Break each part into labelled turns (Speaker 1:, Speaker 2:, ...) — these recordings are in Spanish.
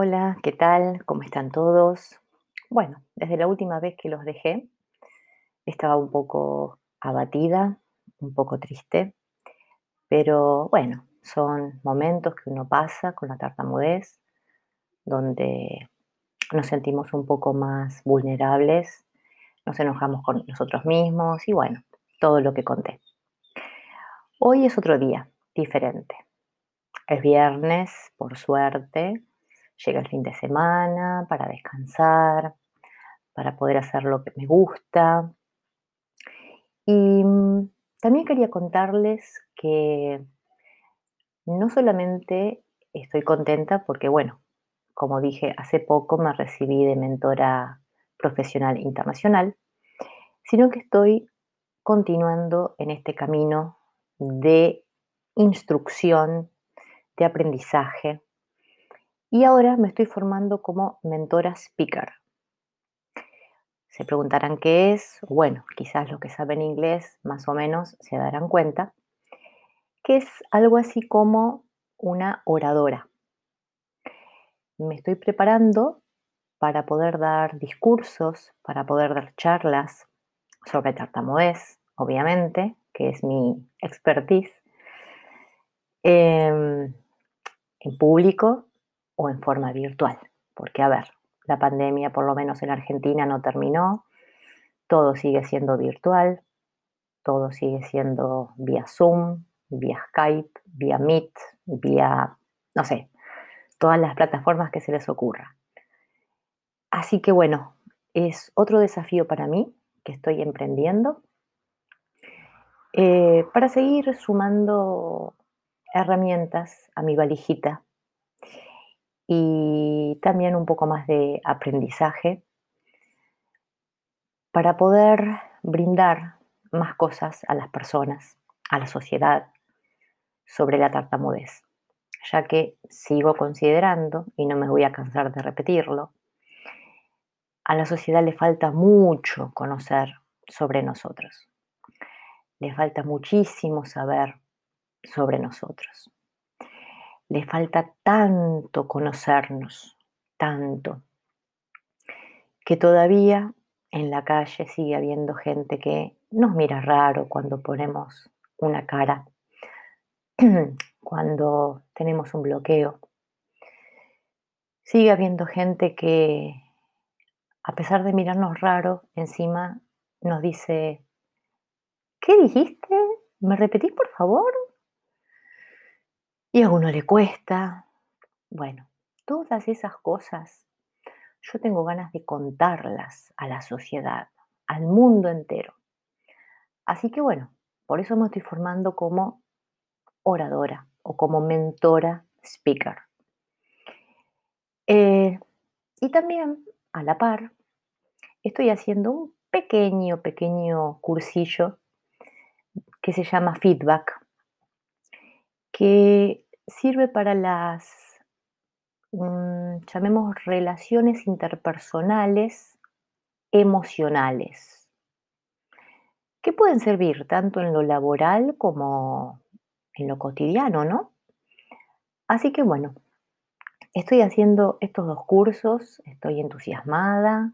Speaker 1: Hola, ¿qué tal? ¿Cómo están todos? Bueno, desde la última vez que los dejé, estaba un poco abatida, un poco triste, pero bueno, son momentos que uno pasa con la tartamudez, donde nos sentimos un poco más vulnerables, nos enojamos con nosotros mismos y bueno, todo lo que conté. Hoy es otro día, diferente. Es viernes, por suerte, llega el fin de semana para descansar, para poder hacer lo que me gusta. Y mm, también quería contarles que no solamente estoy contenta porque, bueno, como dije, hace poco me recibí de mentora profesional internacional, sino que estoy continuando en este camino de instrucción, de aprendizaje, y ahora me estoy formando como mentora speaker. Se preguntarán qué es, bueno, quizás los que saben inglés más o menos se darán cuenta, que es algo así como una oradora. Me estoy preparando para poder dar discursos, para poder dar charlas sobre tartamudez, obviamente, que es mi expertise, em, en público o en forma virtual. Porque, a ver, la pandemia, por lo menos en Argentina, no terminó, todo sigue siendo virtual, todo sigue siendo vía Zoom, vía Skype, vía Meet, vía, no sé, todas las plataformas que se les ocurra. Así que bueno, es otro desafío para mí que estoy emprendiendo eh, para seguir sumando herramientas a mi valijita y también un poco más de aprendizaje para poder brindar más cosas a las personas, a la sociedad sobre la tartamudez, ya que sigo considerando, y no me voy a cansar de repetirlo, a la sociedad le falta mucho conocer sobre nosotros. Le falta muchísimo saber sobre nosotros le falta tanto conocernos, tanto, que todavía en la calle sigue habiendo gente que nos mira raro cuando ponemos una cara, cuando tenemos un bloqueo. Sigue habiendo gente que, a pesar de mirarnos raro, encima nos dice, ¿qué dijiste? ¿Me repetís, por favor? Y a uno le cuesta. Bueno, todas esas cosas yo tengo ganas de contarlas a la sociedad, al mundo entero. Así que bueno, por eso me estoy formando como oradora o como mentora speaker. Eh, y también, a la par, estoy haciendo un pequeño, pequeño cursillo que se llama feedback, que sirve para las, mm, llamemos, relaciones interpersonales emocionales, que pueden servir tanto en lo laboral como en lo cotidiano, ¿no? Así que bueno, estoy haciendo estos dos cursos, estoy entusiasmada,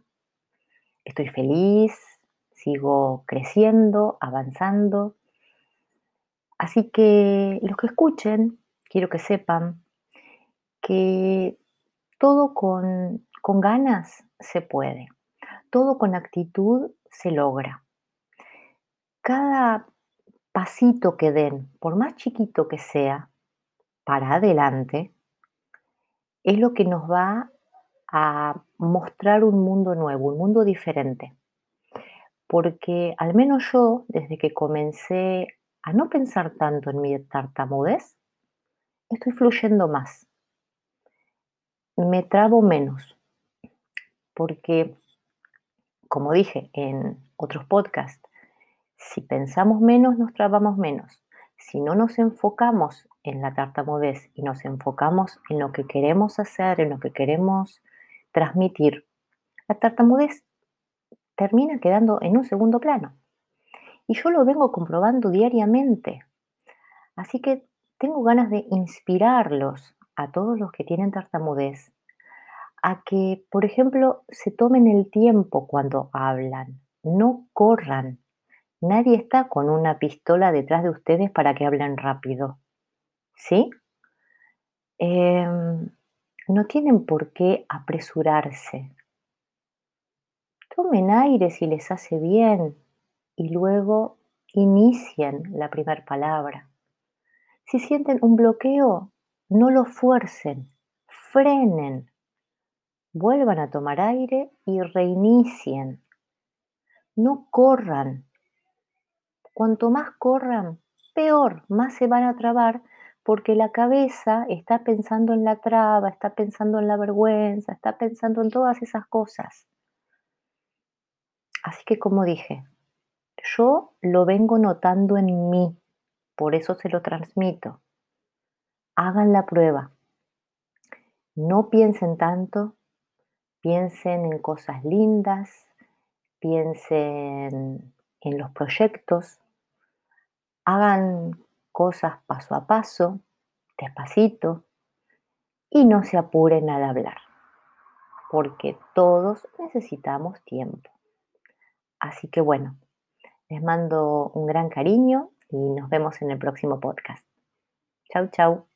Speaker 1: estoy feliz, sigo creciendo, avanzando Así que los que escuchen, quiero que sepan que todo con, con ganas se puede, todo con actitud se logra. Cada pasito que den, por más chiquito que sea, para adelante, es lo que nos va a mostrar un mundo nuevo, un mundo diferente. Porque al menos yo, desde que comencé a no pensar tanto en mi tartamudez, estoy fluyendo más. Me trabo menos. Porque, como dije en otros podcasts, si pensamos menos, nos trabamos menos. Si no nos enfocamos en la tartamudez y nos enfocamos en lo que queremos hacer, en lo que queremos transmitir, la tartamudez termina quedando en un segundo plano. Y yo lo vengo comprobando diariamente. Así que tengo ganas de inspirarlos a todos los que tienen tartamudez a que, por ejemplo, se tomen el tiempo cuando hablan, no corran. Nadie está con una pistola detrás de ustedes para que hablen rápido. ¿Sí? Em, no tienen por qué apresurarse. Tomen aire si les hace bien y luego inicien la primera palabra. Si sienten un bloqueo, no lo fuercen, frenen, vuelvan a tomar aire y reinicien. No corran. Cuanto más corran, peor, más se van a trabar porque la cabeza está pensando en la traba, está pensando en la vergüenza, está pensando en todas esas cosas. Así que como dije, yo lo vengo notando en mí, por eso se lo transmito. Hagan la prueba. No piensen tanto, piensen en cosas lindas, piensen en los proyectos, hagan cosas paso a paso, despacito, y no se apuren al hablar, porque todos necesitamos tiempo. Así que bueno, les mando un gran cariño y nos vemos en el próximo podcast. Chau, chau.